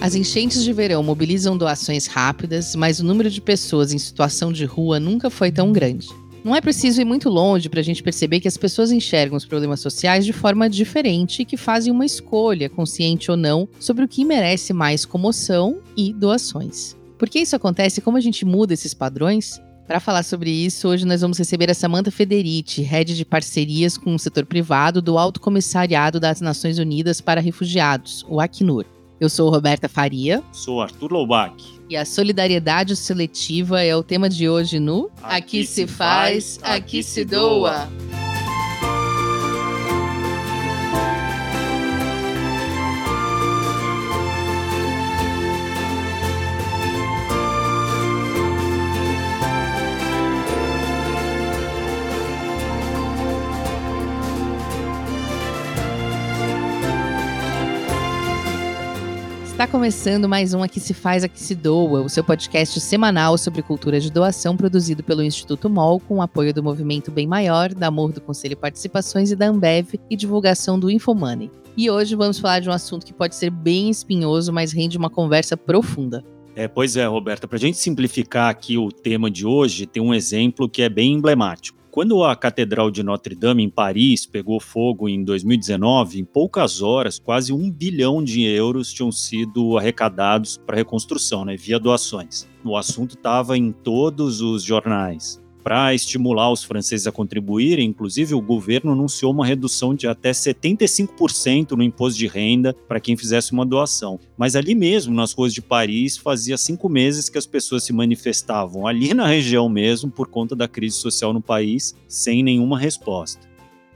As enchentes de verão mobilizam doações rápidas, mas o número de pessoas em situação de rua nunca foi tão grande. Não é preciso ir muito longe para a gente perceber que as pessoas enxergam os problemas sociais de forma diferente e que fazem uma escolha, consciente ou não, sobre o que merece mais comoção e doações. Por que isso acontece e como a gente muda esses padrões? Para falar sobre isso, hoje nós vamos receber a Samantha Federici, head de parcerias com o setor privado do Alto Comissariado das Nações Unidas para Refugiados, o Acnur. Eu sou Roberta Faria. Sou Arthur Loubach. E a solidariedade seletiva é o tema de hoje no Aqui, aqui se faz, aqui, aqui se doa. doa. Está começando mais um Aqui Se Faz, Aqui Se Doa, o seu podcast semanal sobre cultura de doação produzido pelo Instituto MOL com o apoio do Movimento Bem Maior, da Amor do Conselho Participações e da Ambev e divulgação do Infomoney. E hoje vamos falar de um assunto que pode ser bem espinhoso, mas rende uma conversa profunda. É, pois é, Roberta, para a gente simplificar aqui o tema de hoje, tem um exemplo que é bem emblemático. Quando a Catedral de Notre Dame, em Paris, pegou fogo em 2019, em poucas horas, quase um bilhão de euros tinham sido arrecadados para reconstrução, né, via doações. O assunto estava em todos os jornais para estimular os franceses a contribuírem, inclusive o governo anunciou uma redução de até 75% no imposto de renda para quem fizesse uma doação. Mas ali mesmo, nas ruas de Paris, fazia cinco meses que as pessoas se manifestavam ali na região mesmo por conta da crise social no país, sem nenhuma resposta.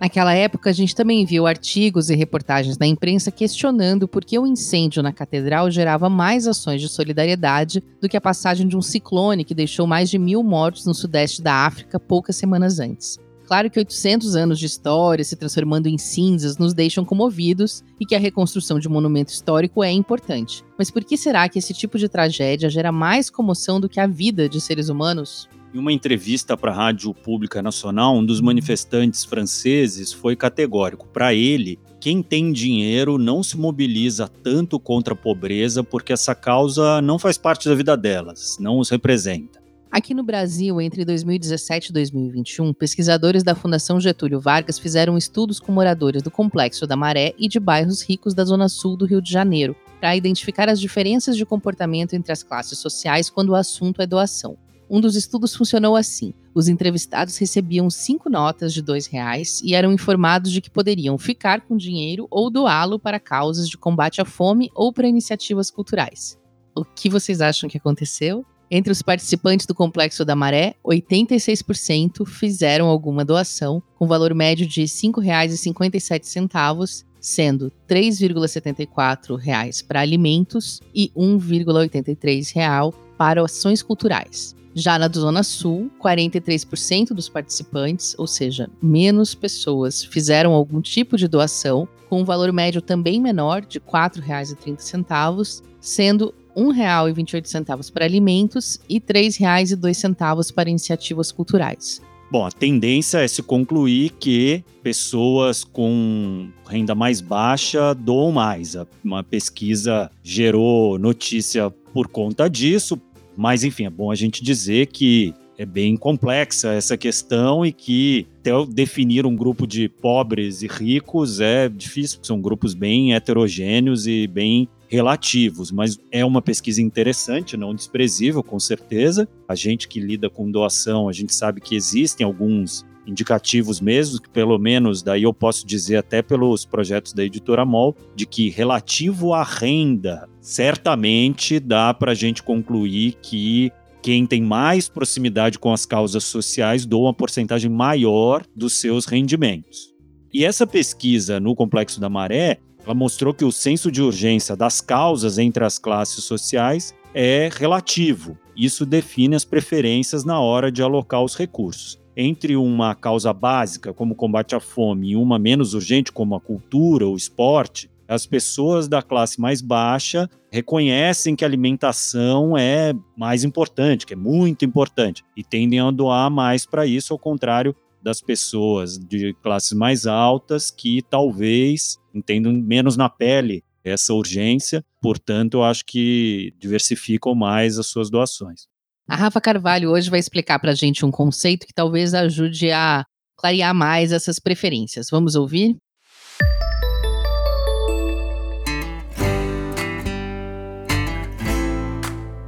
Naquela época, a gente também viu artigos e reportagens na imprensa questionando por que o incêndio na catedral gerava mais ações de solidariedade do que a passagem de um ciclone que deixou mais de mil mortos no sudeste da África poucas semanas antes. Claro que 800 anos de história se transformando em cinzas nos deixam comovidos e que a reconstrução de um monumento histórico é importante. Mas por que será que esse tipo de tragédia gera mais comoção do que a vida de seres humanos? Em uma entrevista para a Rádio Pública Nacional, um dos manifestantes franceses foi categórico. Para ele, quem tem dinheiro não se mobiliza tanto contra a pobreza porque essa causa não faz parte da vida delas, não os representa. Aqui no Brasil, entre 2017 e 2021, pesquisadores da Fundação Getúlio Vargas fizeram estudos com moradores do Complexo da Maré e de bairros ricos da Zona Sul do Rio de Janeiro, para identificar as diferenças de comportamento entre as classes sociais quando o assunto é doação. Um dos estudos funcionou assim: os entrevistados recebiam cinco notas de dois reais e eram informados de que poderiam ficar com dinheiro ou doá-lo para causas de combate à fome ou para iniciativas culturais. O que vocês acham que aconteceu? Entre os participantes do Complexo da Maré, 86% fizeram alguma doação, com valor médio de R$ 5,57, sendo R$ 3,74 para alimentos e R$ 1,83 para ações culturais. Já na Zona Sul, 43% dos participantes, ou seja, menos pessoas, fizeram algum tipo de doação, com um valor médio também menor, de R$ 4,30, sendo R$ 1,28 para alimentos e R$ 3,02 para iniciativas culturais. Bom, a tendência é se concluir que pessoas com renda mais baixa doam mais. Uma pesquisa gerou notícia por conta disso, mas, enfim, é bom a gente dizer que é bem complexa essa questão e que até definir um grupo de pobres e ricos é difícil, porque são grupos bem heterogêneos e bem relativos, mas é uma pesquisa interessante, não desprezível, com certeza. A gente que lida com doação, a gente sabe que existem alguns indicativos mesmo, que pelo menos daí eu posso dizer até pelos projetos da editora MOL, de que relativo à renda, certamente dá para a gente concluir que quem tem mais proximidade com as causas sociais doa uma porcentagem maior dos seus rendimentos. E essa pesquisa no Complexo da Maré, ela mostrou que o senso de urgência das causas entre as classes sociais é relativo. Isso define as preferências na hora de alocar os recursos entre uma causa básica, como o combate à fome, e uma menos urgente, como a cultura, o esporte, as pessoas da classe mais baixa reconhecem que a alimentação é mais importante, que é muito importante, e tendem a doar mais para isso, ao contrário das pessoas de classes mais altas que talvez entendam menos na pele essa urgência, portanto, eu acho que diversificam mais as suas doações. A Rafa Carvalho hoje vai explicar para a gente um conceito que talvez ajude a clarear mais essas preferências. Vamos ouvir?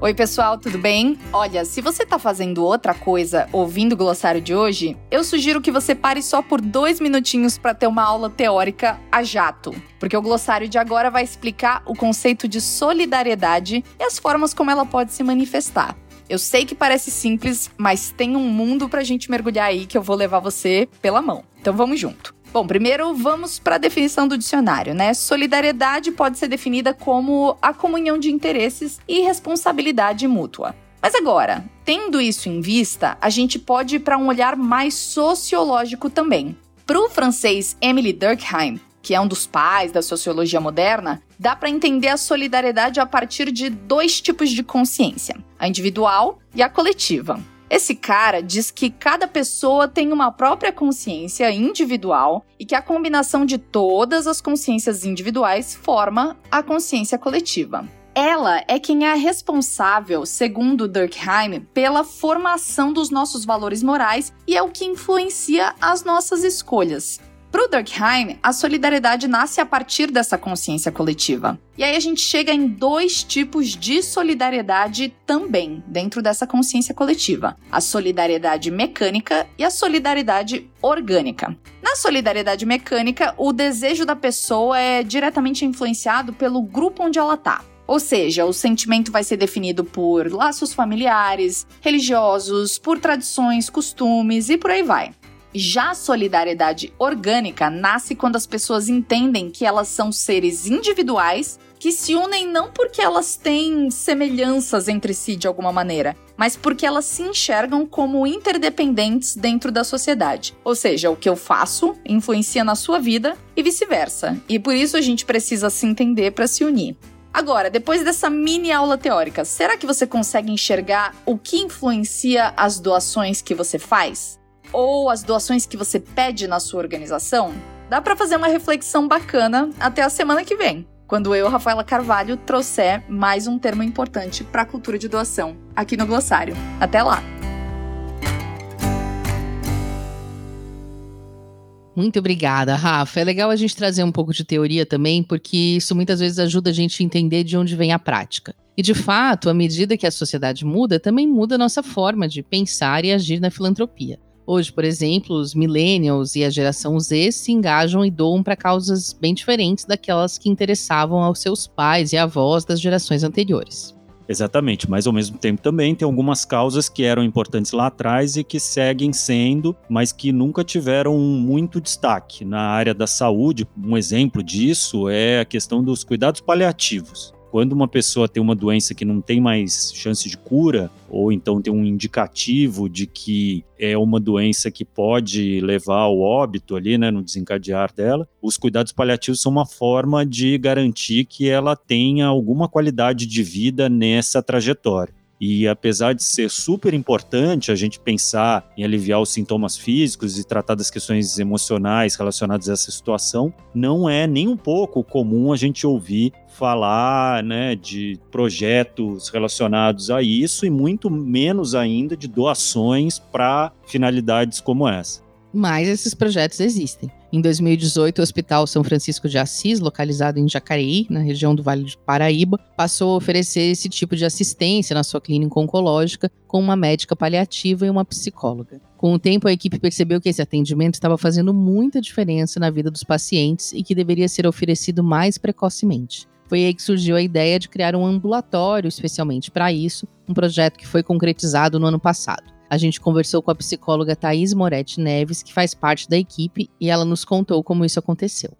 Oi, pessoal, tudo bem? Olha, se você tá fazendo outra coisa ouvindo o glossário de hoje, eu sugiro que você pare só por dois minutinhos para ter uma aula teórica a jato. Porque o glossário de agora vai explicar o conceito de solidariedade e as formas como ela pode se manifestar. Eu sei que parece simples, mas tem um mundo pra gente mergulhar aí que eu vou levar você pela mão. Então vamos junto. Bom, primeiro vamos para a definição do dicionário, né? Solidariedade pode ser definida como a comunhão de interesses e responsabilidade mútua. Mas agora, tendo isso em vista, a gente pode ir para um olhar mais sociológico também. Para o francês Emily Durkheim, que é um dos pais da sociologia moderna, dá para entender a solidariedade a partir de dois tipos de consciência: a individual e a coletiva. Esse cara diz que cada pessoa tem uma própria consciência individual e que a combinação de todas as consciências individuais forma a consciência coletiva. Ela é quem é responsável, segundo Durkheim, pela formação dos nossos valores morais e é o que influencia as nossas escolhas. Para o Durkheim, a solidariedade nasce a partir dessa consciência coletiva. E aí a gente chega em dois tipos de solidariedade também dentro dessa consciência coletiva: a solidariedade mecânica e a solidariedade orgânica. Na solidariedade mecânica, o desejo da pessoa é diretamente influenciado pelo grupo onde ela está. Ou seja, o sentimento vai ser definido por laços familiares, religiosos, por tradições, costumes e por aí vai. Já a solidariedade orgânica nasce quando as pessoas entendem que elas são seres individuais que se unem não porque elas têm semelhanças entre si de alguma maneira, mas porque elas se enxergam como interdependentes dentro da sociedade. Ou seja, o que eu faço influencia na sua vida e vice-versa. E por isso a gente precisa se entender para se unir. Agora, depois dessa mini aula teórica, será que você consegue enxergar o que influencia as doações que você faz? Ou as doações que você pede na sua organização, dá para fazer uma reflexão bacana até a semana que vem, quando eu, Rafaela Carvalho, trouxer mais um termo importante para a cultura de doação aqui no glossário. Até lá. Muito obrigada, Rafa. É legal a gente trazer um pouco de teoria também, porque isso muitas vezes ajuda a gente a entender de onde vem a prática. E de fato, à medida que a sociedade muda, também muda a nossa forma de pensar e agir na filantropia. Hoje, por exemplo, os millennials e a geração Z se engajam e doam para causas bem diferentes daquelas que interessavam aos seus pais e avós das gerações anteriores. Exatamente, mas ao mesmo tempo também tem algumas causas que eram importantes lá atrás e que seguem sendo, mas que nunca tiveram muito destaque. Na área da saúde, um exemplo disso é a questão dos cuidados paliativos. Quando uma pessoa tem uma doença que não tem mais chance de cura, ou então tem um indicativo de que é uma doença que pode levar ao óbito ali, né, no desencadear dela, os cuidados paliativos são uma forma de garantir que ela tenha alguma qualidade de vida nessa trajetória. E apesar de ser super importante a gente pensar em aliviar os sintomas físicos e tratar das questões emocionais relacionadas a essa situação, não é nem um pouco comum a gente ouvir falar né, de projetos relacionados a isso e muito menos ainda de doações para finalidades como essa. Mas esses projetos existem. Em 2018, o Hospital São Francisco de Assis, localizado em Jacareí, na região do Vale do Paraíba, passou a oferecer esse tipo de assistência na sua clínica oncológica com uma médica paliativa e uma psicóloga. Com o tempo, a equipe percebeu que esse atendimento estava fazendo muita diferença na vida dos pacientes e que deveria ser oferecido mais precocemente. Foi aí que surgiu a ideia de criar um ambulatório especialmente para isso, um projeto que foi concretizado no ano passado. A gente conversou com a psicóloga Thaís Moretti Neves, que faz parte da equipe, e ela nos contou como isso aconteceu.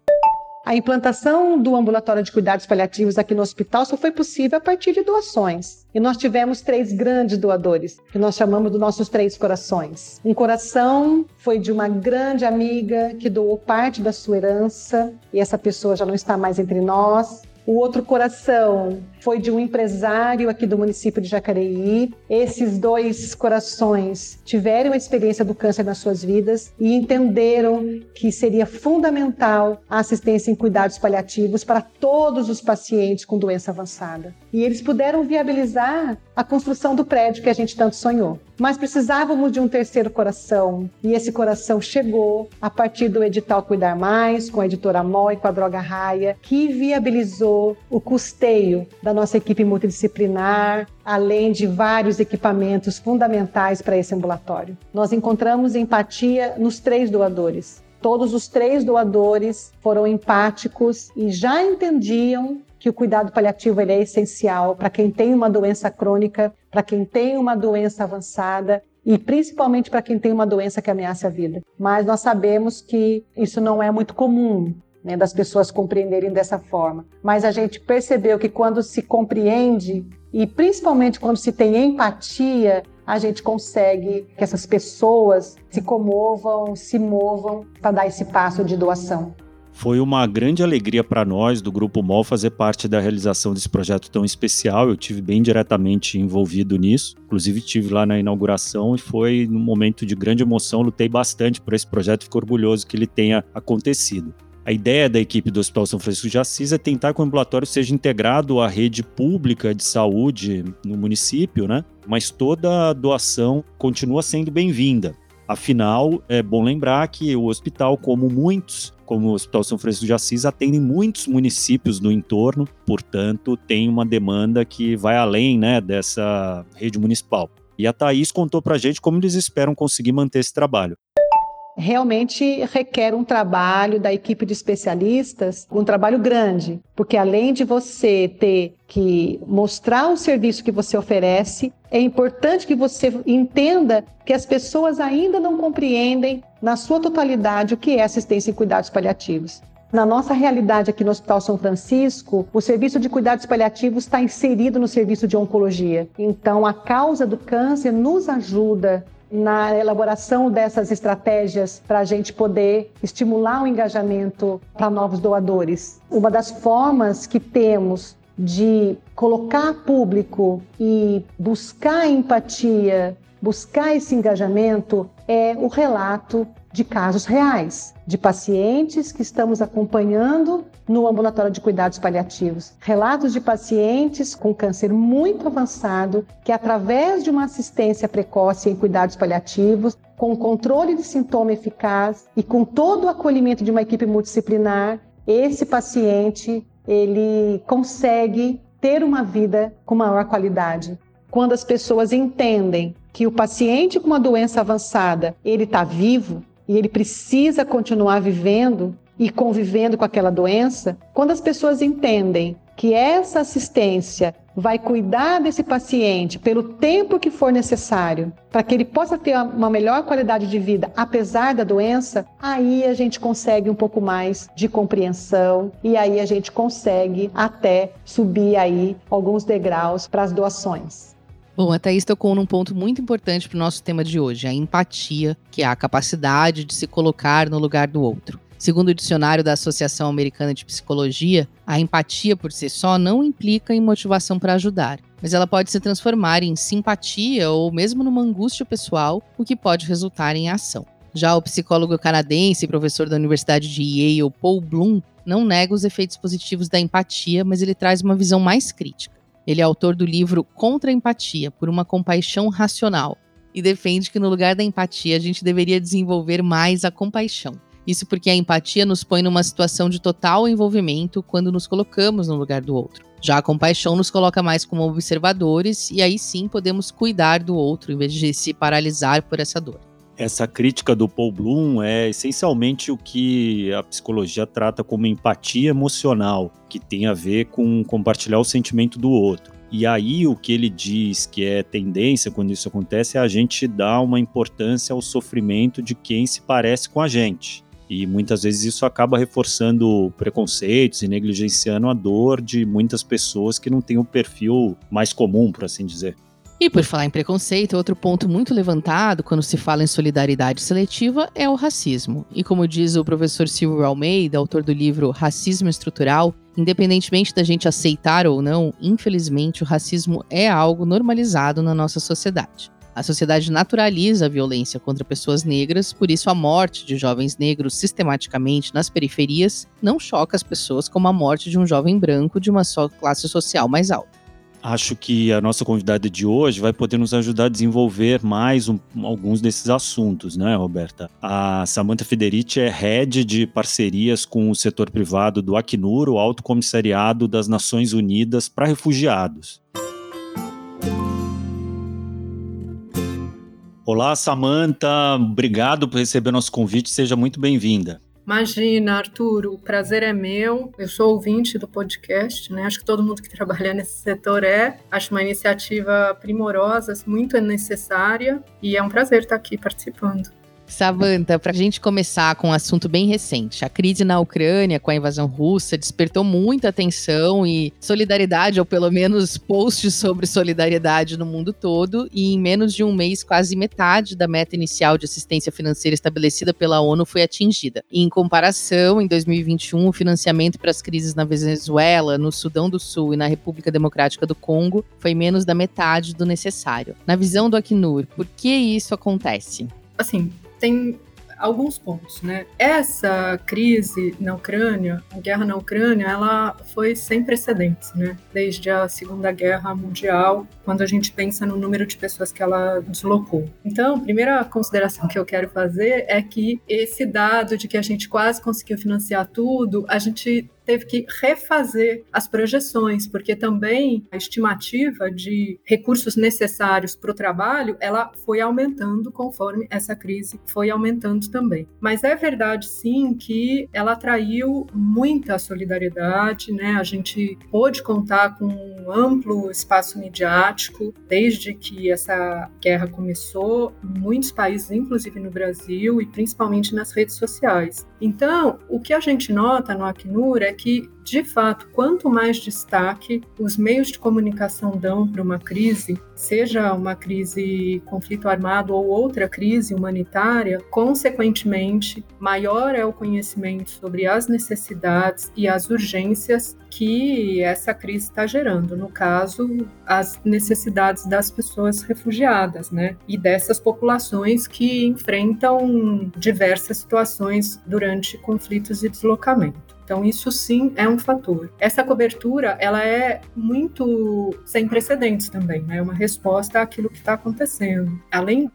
A implantação do ambulatório de cuidados paliativos aqui no hospital só foi possível a partir de doações. E nós tivemos três grandes doadores, que nós chamamos dos nossos três corações. Um coração foi de uma grande amiga que doou parte da sua herança, e essa pessoa já não está mais entre nós. O outro coração foi de um empresário aqui do município de Jacareí. Esses dois corações tiveram a experiência do câncer nas suas vidas e entenderam que seria fundamental a assistência em cuidados paliativos para todos os pacientes com doença avançada. E eles puderam viabilizar a construção do prédio que a gente tanto sonhou. Mas precisávamos de um terceiro coração, e esse coração chegou a partir do edital Cuidar Mais, com a editora MOL e com a Droga Raia, que viabilizou o custeio da nossa equipe multidisciplinar, além de vários equipamentos fundamentais para esse ambulatório. Nós encontramos empatia nos três doadores. Todos os três doadores foram empáticos e já entendiam que o cuidado paliativo é essencial para quem tem uma doença crônica, para quem tem uma doença avançada e principalmente para quem tem uma doença que ameaça a vida. Mas nós sabemos que isso não é muito comum né, das pessoas compreenderem dessa forma. Mas a gente percebeu que quando se compreende, e principalmente quando se tem empatia, a gente consegue que essas pessoas se comovam, se movam para dar esse passo de doação. Foi uma grande alegria para nós do Grupo MOL fazer parte da realização desse projeto tão especial. Eu tive bem diretamente envolvido nisso. Inclusive tive lá na inauguração e foi num momento de grande emoção. Lutei bastante por esse projeto, fico orgulhoso que ele tenha acontecido. A ideia da equipe do Hospital São Francisco de Assis é tentar que o ambulatório seja integrado à rede pública de saúde no município, né? Mas toda doação continua sendo bem-vinda. Afinal, é bom lembrar que o hospital, como muitos, como o Hospital São Francisco de Assis, atende muitos municípios do entorno, portanto, tem uma demanda que vai além né, dessa rede municipal. E a Thaís contou para a gente como eles esperam conseguir manter esse trabalho realmente requer um trabalho da equipe de especialistas, um trabalho grande, porque além de você ter que mostrar o serviço que você oferece, é importante que você entenda que as pessoas ainda não compreendem na sua totalidade o que é assistência em cuidados paliativos. Na nossa realidade aqui no Hospital São Francisco, o serviço de cuidados paliativos está inserido no serviço de oncologia. Então, a causa do câncer nos ajuda na elaboração dessas estratégias para a gente poder estimular o engajamento para novos doadores. Uma das formas que temos de colocar público e buscar empatia, buscar esse engajamento é o relato de casos reais, de pacientes que estamos acompanhando no ambulatório de cuidados paliativos. Relatos de pacientes com câncer muito avançado que, através de uma assistência precoce em cuidados paliativos, com controle de sintoma eficaz e com todo o acolhimento de uma equipe multidisciplinar, esse paciente ele consegue ter uma vida com maior qualidade. Quando as pessoas entendem que o paciente com uma doença avançada ele está vivo, e ele precisa continuar vivendo e convivendo com aquela doença, quando as pessoas entendem que essa assistência vai cuidar desse paciente pelo tempo que for necessário, para que ele possa ter uma melhor qualidade de vida apesar da doença, aí a gente consegue um pouco mais de compreensão e aí a gente consegue até subir aí alguns degraus para as doações. Bom, a Thaís tocou num ponto muito importante para o nosso tema de hoje, a empatia, que é a capacidade de se colocar no lugar do outro. Segundo o dicionário da Associação Americana de Psicologia, a empatia por si só não implica em motivação para ajudar, mas ela pode se transformar em simpatia ou mesmo numa angústia pessoal, o que pode resultar em ação. Já o psicólogo canadense e professor da Universidade de Yale, Paul Bloom, não nega os efeitos positivos da empatia, mas ele traz uma visão mais crítica. Ele é autor do livro Contra a Empatia, por uma compaixão racional, e defende que no lugar da empatia a gente deveria desenvolver mais a compaixão. Isso porque a empatia nos põe numa situação de total envolvimento quando nos colocamos no lugar do outro. Já a compaixão nos coloca mais como observadores e aí sim podemos cuidar do outro em vez de se paralisar por essa dor. Essa crítica do Paul Bloom é essencialmente o que a psicologia trata como empatia emocional, que tem a ver com compartilhar o sentimento do outro. E aí o que ele diz que é tendência quando isso acontece é a gente dar uma importância ao sofrimento de quem se parece com a gente. E muitas vezes isso acaba reforçando preconceitos e negligenciando a dor de muitas pessoas que não têm o perfil mais comum, por assim dizer. E por falar em preconceito, outro ponto muito levantado quando se fala em solidariedade seletiva é o racismo. E como diz o professor Silvio Almeida, autor do livro Racismo Estrutural, independentemente da gente aceitar ou não, infelizmente o racismo é algo normalizado na nossa sociedade. A sociedade naturaliza a violência contra pessoas negras, por isso a morte de jovens negros sistematicamente nas periferias não choca as pessoas como a morte de um jovem branco de uma só classe social mais alta. Acho que a nossa convidada de hoje vai poder nos ajudar a desenvolver mais um, alguns desses assuntos, né, Roberta? A Samantha Federici é head de parcerias com o setor privado do Acnur, o Alto Comissariado das Nações Unidas para Refugiados. Olá, Samanta. Obrigado por receber nosso convite. Seja muito bem-vinda. Imagina, Arturo, o prazer é meu. Eu sou ouvinte do podcast, né? Acho que todo mundo que trabalha nesse setor é. Acho uma iniciativa primorosa, muito necessária e é um prazer estar aqui participando. Savanta, para a gente começar com um assunto bem recente, a crise na Ucrânia com a invasão russa despertou muita atenção e solidariedade, ou pelo menos posts sobre solidariedade no mundo todo, e em menos de um mês, quase metade da meta inicial de assistência financeira estabelecida pela ONU foi atingida. E, em comparação, em 2021, o financiamento para as crises na Venezuela, no Sudão do Sul e na República Democrática do Congo foi menos da metade do necessário. Na visão do Acnur, por que isso acontece? Assim, tem alguns pontos, né? Essa crise na Ucrânia, a guerra na Ucrânia, ela foi sem precedentes, né? Desde a Segunda Guerra Mundial, quando a gente pensa no número de pessoas que ela deslocou. Então, a primeira consideração que eu quero fazer é que esse dado de que a gente quase conseguiu financiar tudo, a gente teve que refazer as projeções, porque também a estimativa de recursos necessários para o trabalho, ela foi aumentando conforme essa crise foi aumentando também. Mas é verdade sim que ela atraiu muita solidariedade, né? A gente pôde contar com um amplo espaço midiático desde que essa guerra começou, muitos países, inclusive no Brasil e principalmente nas redes sociais. Então, o que a gente nota no Acnur é que, de fato, quanto mais destaque os meios de comunicação dão para uma crise, seja uma crise conflito armado ou outra crise humanitária, consequentemente, maior é o conhecimento sobre as necessidades e as urgências que essa crise está gerando. No caso, as necessidades das pessoas refugiadas, né? E dessas populações que enfrentam diversas situações durante conflitos e deslocamento. Então isso sim é um fator. Essa cobertura ela é muito sem precedentes também, né? É uma resposta àquilo que está acontecendo. Além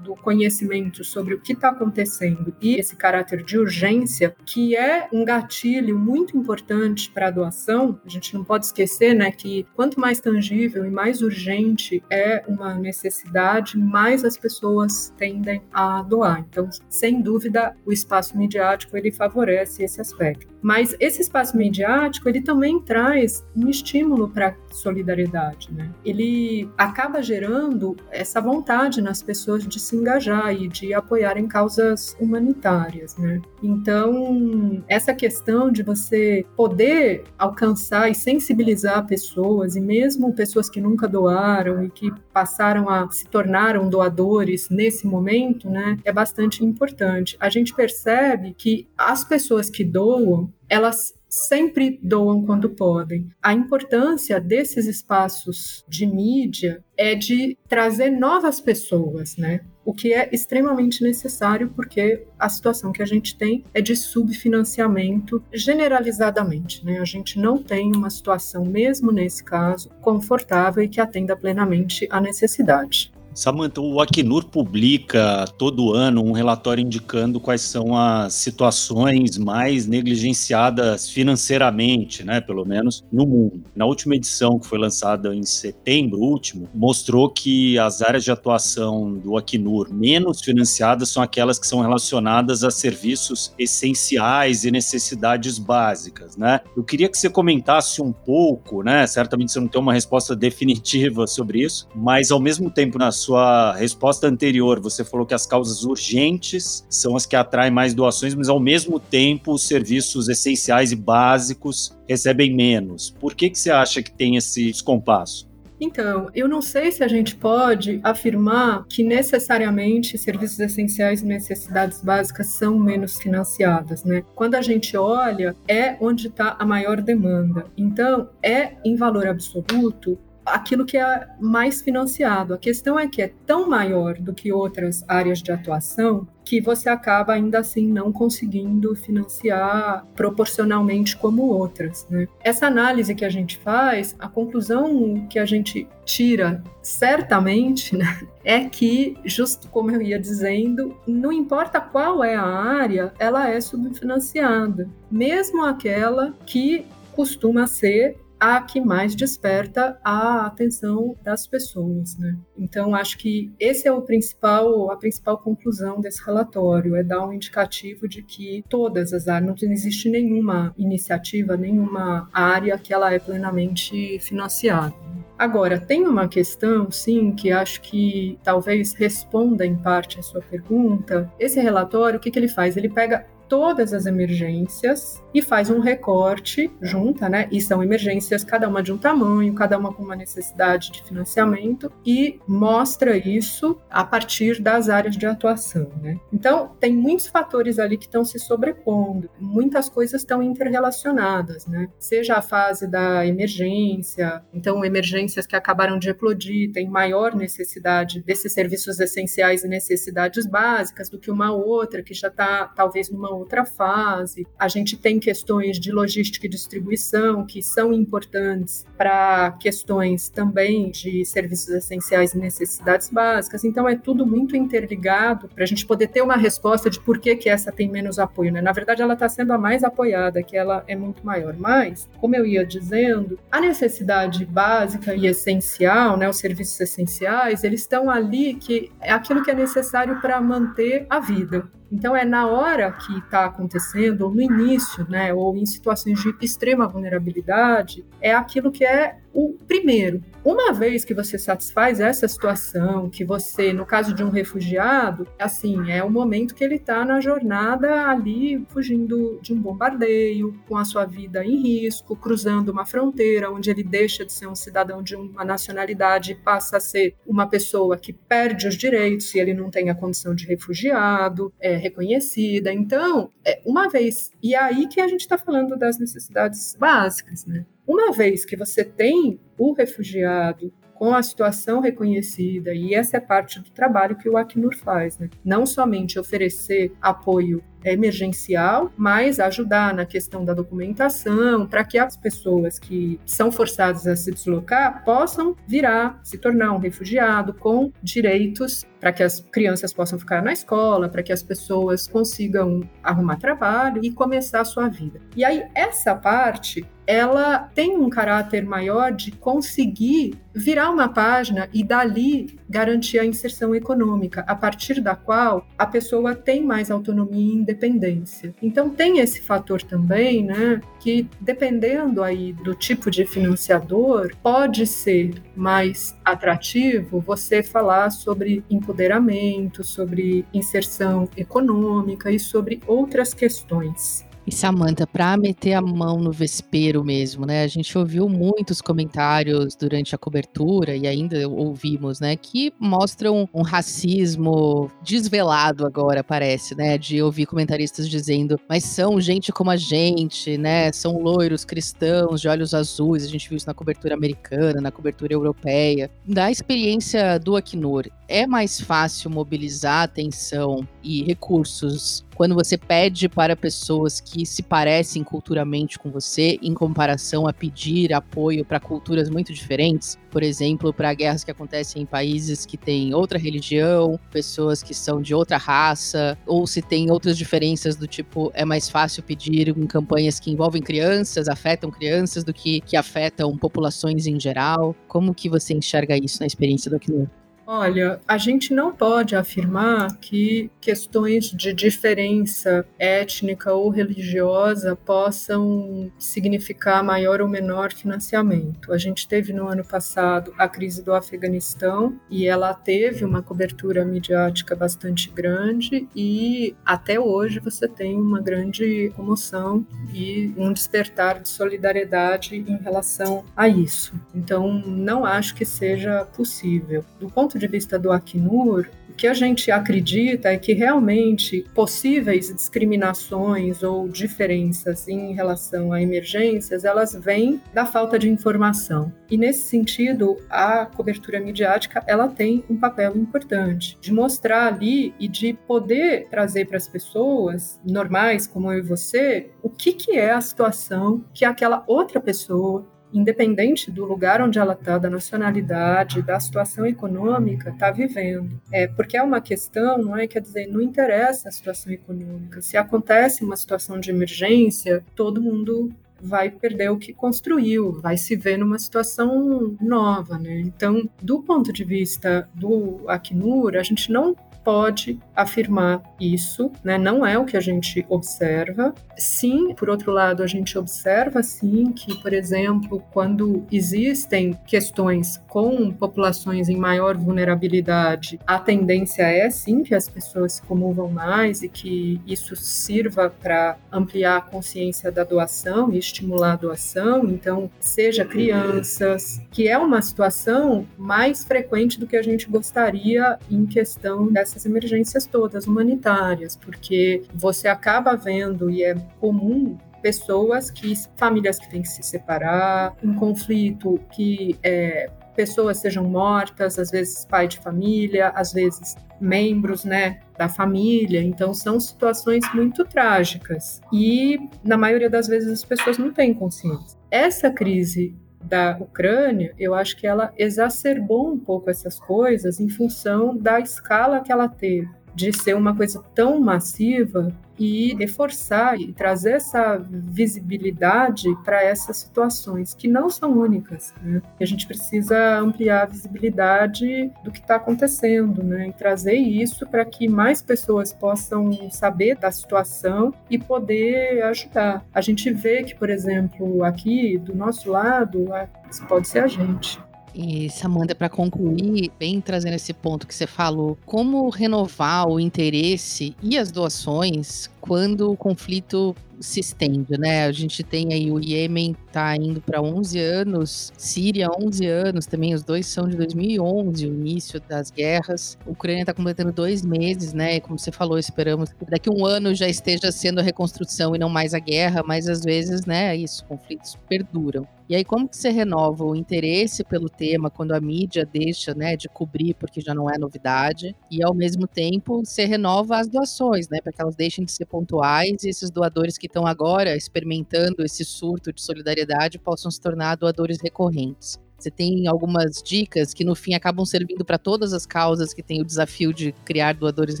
do conhecimento sobre o que está acontecendo e esse caráter de urgência, que é um gatilho muito importante para a doação, a gente não pode esquecer né, que quanto mais tangível e mais urgente é uma necessidade, mais as pessoas tendem a doar. Então, sem dúvida, o espaço midiático ele favorece esse aspecto. Mas esse espaço midiático ele também traz um estímulo para solidariedade, né? Ele acaba gerando essa vontade nas pessoas de se engajar e de apoiar em causas humanitárias, né? Então, essa questão de você poder alcançar e sensibilizar pessoas, e mesmo pessoas que nunca doaram e que passaram a se tornaram doadores nesse momento, né, é bastante importante. A gente percebe que as pessoas que doam, elas sempre doam quando podem. A importância desses espaços de mídia é de trazer novas pessoas, né? O que é extremamente necessário porque a situação que a gente tem é de subfinanciamento generalizadamente, né? A gente não tem uma situação, mesmo nesse caso, confortável e que atenda plenamente à necessidade. Samantha, o Acnur publica todo ano um relatório indicando quais são as situações mais negligenciadas financeiramente, né, pelo menos no mundo. Na última edição, que foi lançada em setembro último, mostrou que as áreas de atuação do Acnur menos financiadas são aquelas que são relacionadas a serviços essenciais e necessidades básicas, né? Eu queria que você comentasse um pouco, né? Certamente você não tem uma resposta definitiva sobre isso, mas ao mesmo tempo nas sua resposta anterior, você falou que as causas urgentes são as que atraem mais doações, mas ao mesmo tempo os serviços essenciais e básicos recebem menos. Por que, que você acha que tem esse descompasso? Então, eu não sei se a gente pode afirmar que necessariamente serviços essenciais e necessidades básicas são menos financiadas, né? Quando a gente olha, é onde está a maior demanda. Então, é em valor absoluto aquilo que é mais financiado. A questão é que é tão maior do que outras áreas de atuação que você acaba ainda assim não conseguindo financiar proporcionalmente como outras. Né? Essa análise que a gente faz, a conclusão que a gente tira certamente né, é que, justo como eu ia dizendo, não importa qual é a área, ela é subfinanciada, mesmo aquela que costuma ser a que mais desperta a atenção das pessoas, né? Então acho que esse é o principal, a principal conclusão desse relatório, é dar um indicativo de que todas as áreas, não existe nenhuma iniciativa, nenhuma área que ela é plenamente financiada. Agora, tem uma questão, sim, que acho que talvez responda em parte a sua pergunta. Esse relatório, o que, que ele faz? Ele pega todas as emergências e faz um recorte, junta, né? E são emergências, cada uma de um tamanho, cada uma com uma necessidade de financiamento, e mostra isso a partir das áreas de atuação, né? Então, tem muitos fatores ali que estão se sobrepondo, muitas coisas estão interrelacionadas, né? Seja a fase da emergência, então, emergências que acabaram de eclodir, têm maior necessidade desses serviços essenciais e necessidades básicas do que uma outra que já está, talvez, numa outra fase. A gente tem questões de logística e distribuição que são importantes para questões também de serviços essenciais e necessidades básicas. Então é tudo muito interligado para a gente poder ter uma resposta de por que, que essa tem menos apoio. Né? Na verdade, ela está sendo a mais apoiada, que ela é muito maior. Mas, como eu ia dizendo, a necessidade básica e essencial, né, os serviços essenciais, eles estão ali que é aquilo que é necessário para manter a vida. Então, é na hora que está acontecendo, ou no início, né, ou em situações de extrema vulnerabilidade, é aquilo que é o primeiro, uma vez que você satisfaz essa situação, que você, no caso de um refugiado, assim, é o momento que ele está na jornada ali, fugindo de um bombardeio, com a sua vida em risco, cruzando uma fronteira, onde ele deixa de ser um cidadão de uma nacionalidade e passa a ser uma pessoa que perde os direitos se ele não tem a condição de refugiado, é reconhecida. Então, é, uma vez, e é aí que a gente está falando das necessidades básicas, né? Uma vez que você tem o refugiado com a situação reconhecida, e essa é parte do trabalho que o Acnur faz, né? não somente oferecer apoio emergencial, mas ajudar na questão da documentação, para que as pessoas que são forçadas a se deslocar possam virar, se tornar um refugiado com direitos para que as crianças possam ficar na escola, para que as pessoas consigam arrumar trabalho e começar a sua vida. E aí essa parte ela tem um caráter maior de conseguir virar uma página e dali garantir a inserção econômica, a partir da qual a pessoa tem mais autonomia e independência. Então tem esse fator também, né, que dependendo aí do tipo de financiador, pode ser mais atrativo você falar sobre empoderamento, sobre inserção econômica e sobre outras questões. E Samantha, para meter a mão no vespeiro mesmo, né? A gente ouviu muitos comentários durante a cobertura e ainda ouvimos, né, que mostram um racismo desvelado agora, parece, né? De ouvir comentaristas dizendo, mas são gente como a gente, né? São loiros cristãos de olhos azuis. A gente viu isso na cobertura americana, na cobertura europeia. Da experiência do Acnur, é mais fácil mobilizar atenção e recursos quando você pede para pessoas que se parecem culturalmente com você, em comparação a pedir apoio para culturas muito diferentes, por exemplo, para guerras que acontecem em países que têm outra religião, pessoas que são de outra raça, ou se tem outras diferenças do tipo é mais fácil pedir em campanhas que envolvem crianças, afetam crianças do que que afetam populações em geral. Como que você enxerga isso na experiência do Acnur? Olha, a gente não pode afirmar que questões de diferença étnica ou religiosa possam significar maior ou menor financiamento. A gente teve no ano passado a crise do Afeganistão e ela teve uma cobertura midiática bastante grande e até hoje você tem uma grande comoção e um despertar de solidariedade em relação a isso. Então, não acho que seja possível. Do ponto ponto de vista do Acnur, o que a gente acredita é que realmente possíveis discriminações ou diferenças em relação a emergências, elas vêm da falta de informação. E nesse sentido, a cobertura midiática, ela tem um papel importante de mostrar ali e de poder trazer para as pessoas normais como eu e você, o que que é a situação que aquela outra pessoa independente do lugar onde ela está, da nacionalidade, da situação econômica, está vivendo. É porque é uma questão, não é? Quer dizer, não interessa a situação econômica. Se acontece uma situação de emergência, todo mundo vai perder o que construiu, vai se ver numa situação nova, né? Então, do ponto de vista do Acnur, a gente não pode afirmar isso, né? Não é o que a gente observa. Sim, por outro lado, a gente observa sim que, por exemplo, quando existem questões com populações em maior vulnerabilidade, a tendência é sim que as pessoas se comovam mais e que isso sirva para ampliar a consciência da doação e estimular a doação. Então, seja crianças, que é uma situação mais frequente do que a gente gostaria em questão dessa essas emergências todas humanitárias, porque você acaba vendo e é comum pessoas que famílias que têm que se separar, um conflito que é, pessoas sejam mortas, às vezes pai de família, às vezes membros, né, da família. Então são situações muito trágicas e na maioria das vezes as pessoas não têm consciência. Essa crise da Ucrânia, eu acho que ela exacerbou um pouco essas coisas em função da escala que ela teve de ser uma coisa tão massiva e reforçar e trazer essa visibilidade para essas situações que não são únicas. Né? a gente precisa ampliar a visibilidade do que está acontecendo né? e trazer isso para que mais pessoas possam saber da situação e poder ajudar. A gente vê que, por exemplo, aqui do nosso lado, isso pode ser a gente. E Samanda, para concluir, bem trazendo esse ponto que você falou, como renovar o interesse e as doações quando o conflito se estende, né? A gente tem aí o Iêmen tá indo para 11 anos, Síria 11 anos também, os dois são de 2011, o início das guerras. A Ucrânia está completando dois meses, né? Como você falou, esperamos que daqui um ano já esteja sendo a reconstrução e não mais a guerra, mas às vezes, né, isso, conflitos perduram. E aí, como que você renova o interesse pelo tema quando a mídia deixa, né, de cobrir porque já não é novidade, e ao mesmo tempo você renova as doações, né, para que elas deixem de ser pontuais e esses doadores que estão agora experimentando esse surto de solidariedade possam se tornar doadores recorrentes. Você tem algumas dicas que no fim acabam servindo para todas as causas que têm o desafio de criar doadores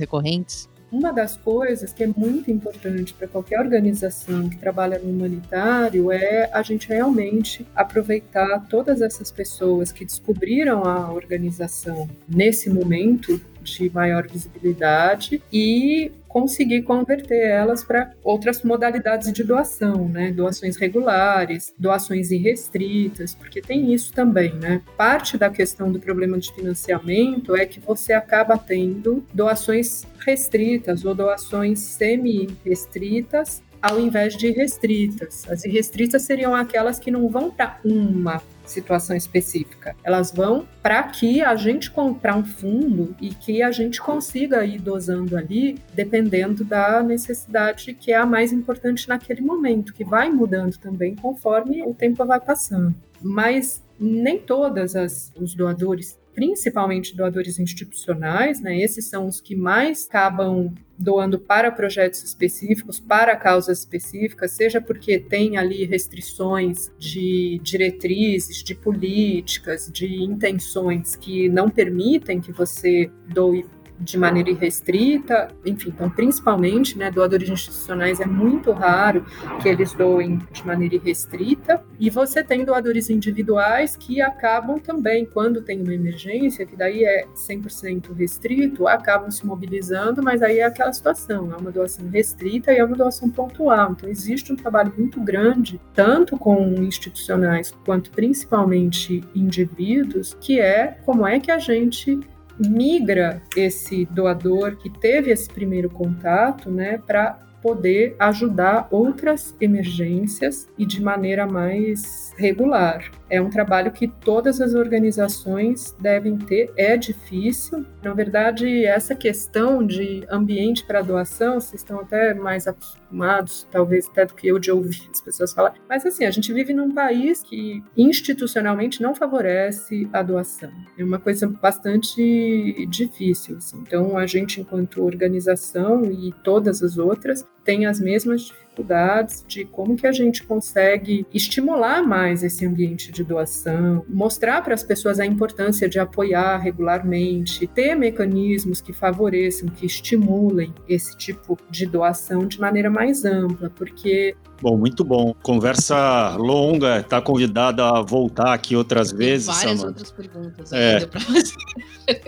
recorrentes? Uma das coisas que é muito importante para qualquer organização que trabalha no humanitário é a gente realmente aproveitar todas essas pessoas que descobriram a organização nesse momento de maior visibilidade e conseguir converter elas para outras modalidades de doação, né? Doações regulares, doações irrestritas, porque tem isso também, né? Parte da questão do problema de financiamento é que você acaba tendo doações restritas ou doações semi-restritas ao invés de restritas. As irrestritas seriam aquelas que não vão para uma situação específica. Elas vão para que a gente comprar um fundo e que a gente consiga ir dosando ali, dependendo da necessidade que é a mais importante naquele momento, que vai mudando também conforme o tempo vai passando. Mas nem todas as, os doadores principalmente doadores institucionais, né? Esses são os que mais acabam doando para projetos específicos, para causas específicas, seja porque tem ali restrições de diretrizes, de políticas, de intenções que não permitem que você doe de maneira irrestrita, enfim, então principalmente, né, doadores institucionais é muito raro que eles doem de maneira irrestrita, e você tem doadores individuais que acabam também, quando tem uma emergência, que daí é 100% restrito, acabam se mobilizando, mas aí é aquela situação, é uma doação restrita e é uma doação pontual, então existe um trabalho muito grande, tanto com institucionais quanto principalmente indivíduos, que é como é que a gente migra esse doador que teve esse primeiro contato, né, para poder ajudar outras emergências e de maneira mais regular. É um trabalho que todas as organizações devem ter, é difícil. Na verdade, essa questão de ambiente para doação, vocês estão até mais acostumados, talvez até do que eu de ouvir as pessoas falar. Mas assim, a gente vive num país que institucionalmente não favorece a doação. É uma coisa bastante difícil. Assim. Então, a gente, enquanto organização e todas as outras, tem as mesmas dificuldades de como que a gente consegue estimular mais esse ambiente de doação, mostrar para as pessoas a importância de apoiar regularmente, ter mecanismos que favoreçam, que estimulem esse tipo de doação de maneira mais ampla, porque Bom, muito bom. Conversa longa. Está convidada a voltar aqui outras Tem vezes. várias outras perguntas É. ainda pra.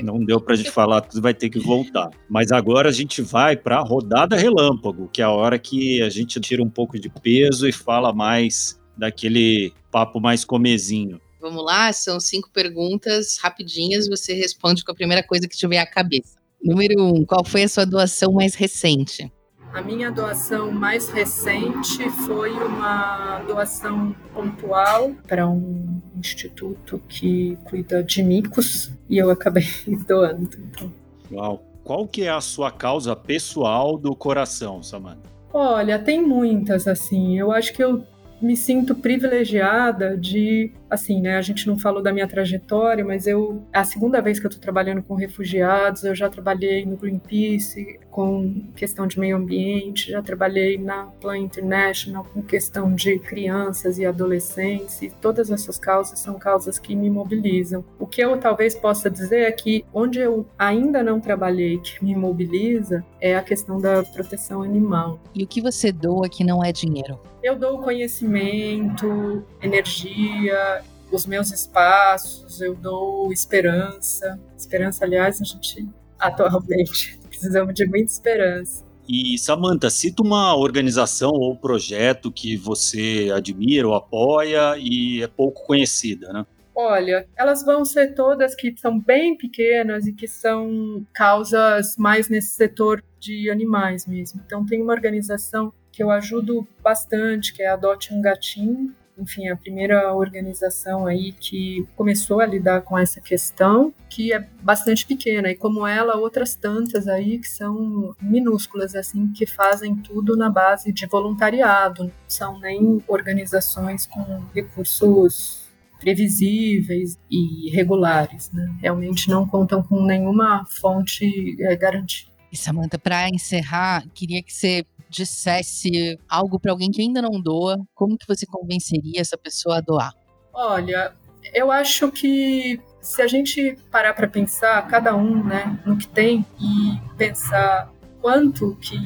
Não deu para a gente falar tudo, vai ter que voltar. Mas agora a gente vai para a rodada relâmpago, que é a hora que a gente tira um pouco de peso e fala mais daquele papo mais comezinho. Vamos lá, são cinco perguntas rapidinhas. Você responde com a primeira coisa que tiver à cabeça. Número um, qual foi a sua doação mais recente? A minha doação mais recente foi uma doação pontual para um instituto que cuida de micos e eu acabei doando. Então, Uau. Qual que é a sua causa pessoal do coração, Samantha? olha, tem muitas assim. Eu acho que eu me sinto privilegiada de, assim, né? A gente não falou da minha trajetória, mas eu é a segunda vez que eu estou trabalhando com refugiados. Eu já trabalhei no Greenpeace com questão de meio ambiente, já trabalhei na Plan International com questão de crianças e adolescentes. E todas essas causas são causas que me mobilizam. O que eu talvez possa dizer é que onde eu ainda não trabalhei que me mobiliza é a questão da proteção animal. E o que você doa que não é dinheiro? Eu dou conhecimento, energia, os meus espaços, eu dou esperança. Esperança, aliás, a gente atualmente precisamos de muita esperança. E Samantha, cita uma organização ou projeto que você admira ou apoia e é pouco conhecida, né? Olha, elas vão ser todas que são bem pequenas e que são causas mais nesse setor de animais mesmo. Então tem uma organização que eu ajudo bastante, que é a Adote um Gatinho. Enfim, a primeira organização aí que começou a lidar com essa questão, que é bastante pequena, e como ela, outras tantas aí que são minúsculas, assim, que fazem tudo na base de voluntariado, não são nem organizações com recursos previsíveis e regulares, né? Realmente não contam com nenhuma fonte é, garantida. E Samantha, para encerrar, queria que você dissesse algo para alguém que ainda não doa, como que você convenceria essa pessoa a doar? Olha, eu acho que se a gente parar para pensar cada um, né, no que tem e pensar quanto que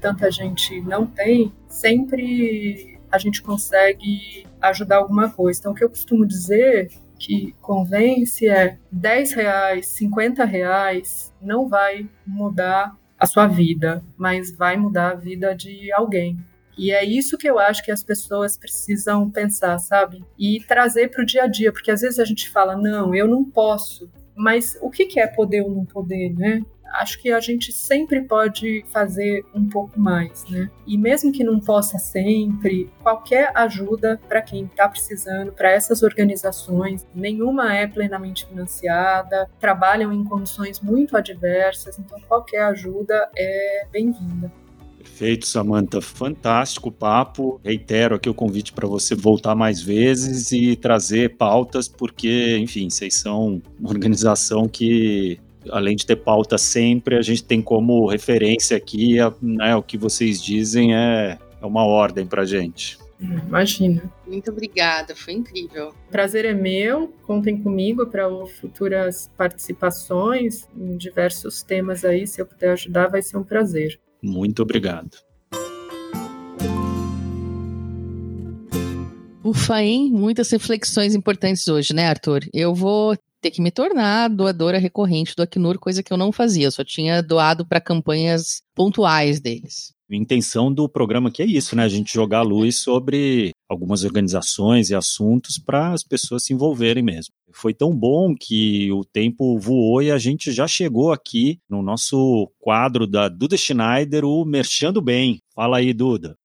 tanta gente não tem, sempre a gente consegue ajudar alguma coisa. Então, o que eu costumo dizer que convence é 10 reais, 50 reais não vai mudar a sua vida, mas vai mudar a vida de alguém. E é isso que eu acho que as pessoas precisam pensar, sabe? E trazer para o dia a dia, porque às vezes a gente fala, não, eu não posso. Mas o que é poder ou não poder, né? Acho que a gente sempre pode fazer um pouco mais, né? E mesmo que não possa sempre, qualquer ajuda para quem está precisando, para essas organizações, nenhuma é plenamente financiada, trabalham em condições muito adversas, então qualquer ajuda é bem-vinda. Perfeito, Samantha. Fantástico papo. Reitero aqui o convite para você voltar mais vezes e trazer pautas, porque, enfim, vocês são uma organização que, além de ter pauta sempre, a gente tem como referência aqui, né, o que vocês dizem é, é uma ordem para gente. Imagina. Muito obrigada, foi incrível. Prazer é meu. Contem comigo para futuras participações em diversos temas aí. Se eu puder ajudar, vai ser um prazer. Muito obrigado. Ufa, hein? Muitas reflexões importantes hoje, né, Arthur? Eu vou ter que me tornar doadora recorrente do Acnur, coisa que eu não fazia. Eu só tinha doado para campanhas pontuais deles. A intenção do programa aqui é isso, né? A gente jogar luz sobre algumas organizações e assuntos para as pessoas se envolverem mesmo. Foi tão bom que o tempo voou e a gente já chegou aqui no nosso quadro da Duda Schneider, o Merchando Bem. Fala aí, Duda.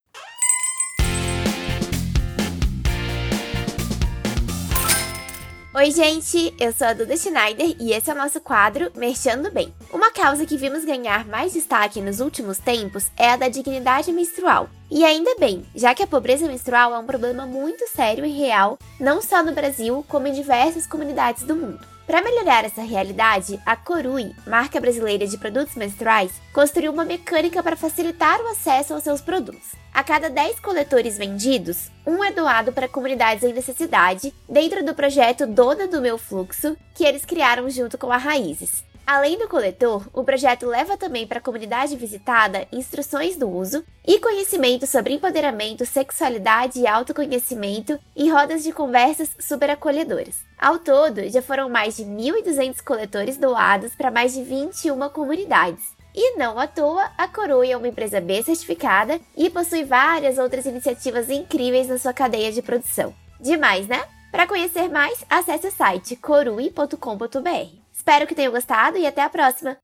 Oi, gente! Eu sou a Duda Schneider e esse é o nosso quadro Merchando Bem. Uma causa que vimos ganhar mais destaque nos últimos tempos é a da dignidade menstrual. E ainda bem, já que a pobreza menstrual é um problema muito sério e real, não só no Brasil, como em diversas comunidades do mundo. Para melhorar essa realidade, a Corui, marca brasileira de produtos menstruais, construiu uma mecânica para facilitar o acesso aos seus produtos. A cada 10 coletores vendidos, um é doado para comunidades em necessidade, dentro do projeto Dona do Meu Fluxo, que eles criaram junto com a Raízes. Além do coletor, o projeto leva também para a comunidade visitada instruções do uso e conhecimento sobre empoderamento, sexualidade e autoconhecimento e rodas de conversas super acolhedoras. Ao todo, já foram mais de 1.200 coletores doados para mais de 21 comunidades. E não à toa, a Coroi é uma empresa B certificada e possui várias outras iniciativas incríveis na sua cadeia de produção. Demais, né? Para conhecer mais, acesse o site corui.com.br. Espero que tenham gostado e até a próxima!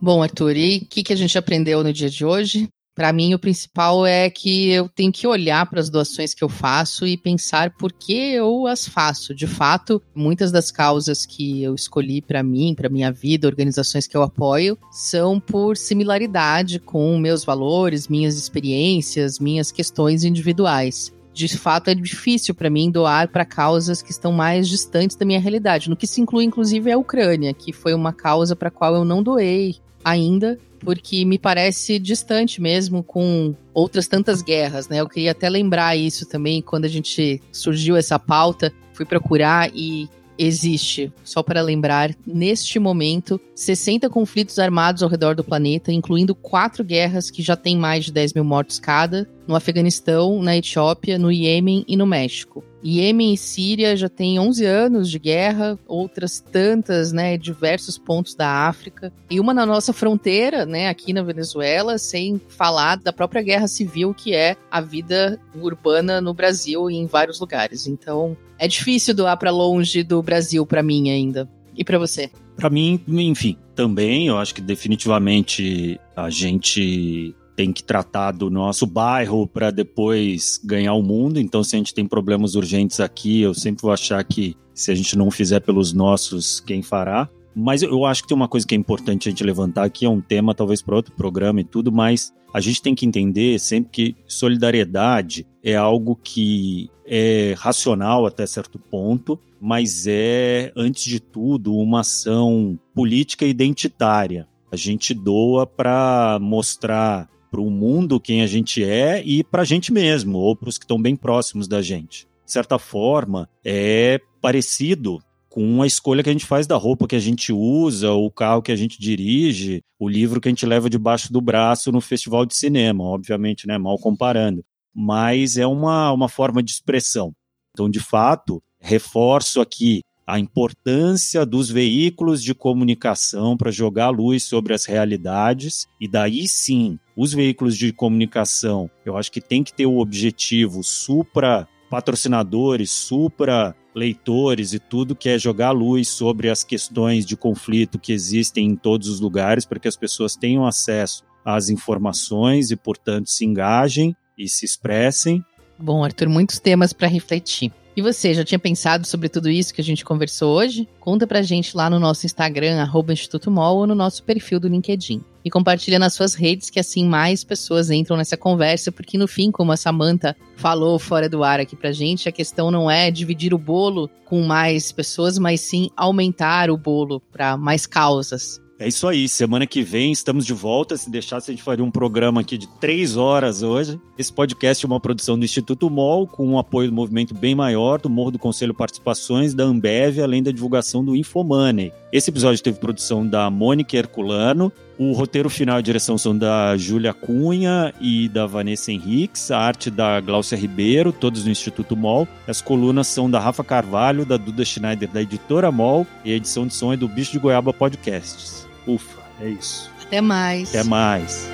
Bom, Arthur, e o que, que a gente aprendeu no dia de hoje? Para mim, o principal é que eu tenho que olhar para as doações que eu faço e pensar por que eu as faço. De fato, muitas das causas que eu escolhi para mim, para minha vida, organizações que eu apoio, são por similaridade com meus valores, minhas experiências, minhas questões individuais de fato é difícil para mim doar para causas que estão mais distantes da minha realidade, no que se inclui inclusive a Ucrânia, que foi uma causa para a qual eu não doei ainda, porque me parece distante mesmo com outras tantas guerras, né? Eu queria até lembrar isso também quando a gente surgiu essa pauta, fui procurar e existe, só para lembrar, neste momento, 60 conflitos armados ao redor do planeta, incluindo quatro guerras que já têm mais de 10 mil mortos cada, no Afeganistão, na Etiópia, no Iêmen e no México. Iêmen e Síria já têm 11 anos de guerra, outras tantas, né, diversos pontos da África, e uma na nossa fronteira, né, aqui na Venezuela, sem falar da própria guerra civil que é a vida urbana no Brasil e em vários lugares. Então, é difícil doar para longe do Brasil para mim ainda. E para você? Para mim, enfim, também, eu acho que definitivamente a gente tem que tratar do nosso bairro para depois ganhar o mundo. Então, se a gente tem problemas urgentes aqui, eu sempre vou achar que se a gente não fizer pelos nossos, quem fará? Mas eu acho que tem uma coisa que é importante a gente levantar aqui, é um tema talvez para outro programa e tudo, mas a gente tem que entender sempre que solidariedade é algo que é racional até certo ponto, mas é, antes de tudo, uma ação política identitária. A gente doa para mostrar para o mundo quem a gente é e para a gente mesmo, ou para os que estão bem próximos da gente. De certa forma, é parecido com a escolha que a gente faz da roupa que a gente usa, o carro que a gente dirige, o livro que a gente leva debaixo do braço no festival de cinema, obviamente, né, mal comparando. Mas é uma, uma forma de expressão. Então, de fato, reforço aqui a importância dos veículos de comunicação para jogar luz sobre as realidades e daí sim, os veículos de comunicação, eu acho que tem que ter o objetivo supra patrocinadores, supra leitores e tudo que é jogar luz sobre as questões de conflito que existem em todos os lugares para que as pessoas tenham acesso às informações e, portanto, se engajem e se expressem. Bom, Arthur, muitos temas para refletir. E você, já tinha pensado sobre tudo isso que a gente conversou hoje? Conta pra gente lá no nosso Instagram, arroba Instituto Mol, ou no nosso perfil do LinkedIn. E compartilha nas suas redes, que assim mais pessoas entram nessa conversa, porque no fim, como a Samantha falou fora do ar aqui pra gente, a questão não é dividir o bolo com mais pessoas, mas sim aumentar o bolo para mais causas. É isso aí. Semana que vem estamos de volta. Se deixasse, a gente faria um programa aqui de três horas hoje. Esse podcast é uma produção do Instituto MOL, com um apoio do movimento bem maior, do Morro do Conselho Participações, da Ambev, além da divulgação do Infomoney. Esse episódio teve produção da Mônica Herculano. O roteiro final e direção são da Júlia Cunha e da Vanessa Henriques, a arte da Glaucia Ribeiro, todos do Instituto MOL. As colunas são da Rafa Carvalho, da Duda Schneider, da editora MOL, e a edição de som é do Bicho de Goiaba Podcasts. Ufa, é isso. Até mais. Até mais.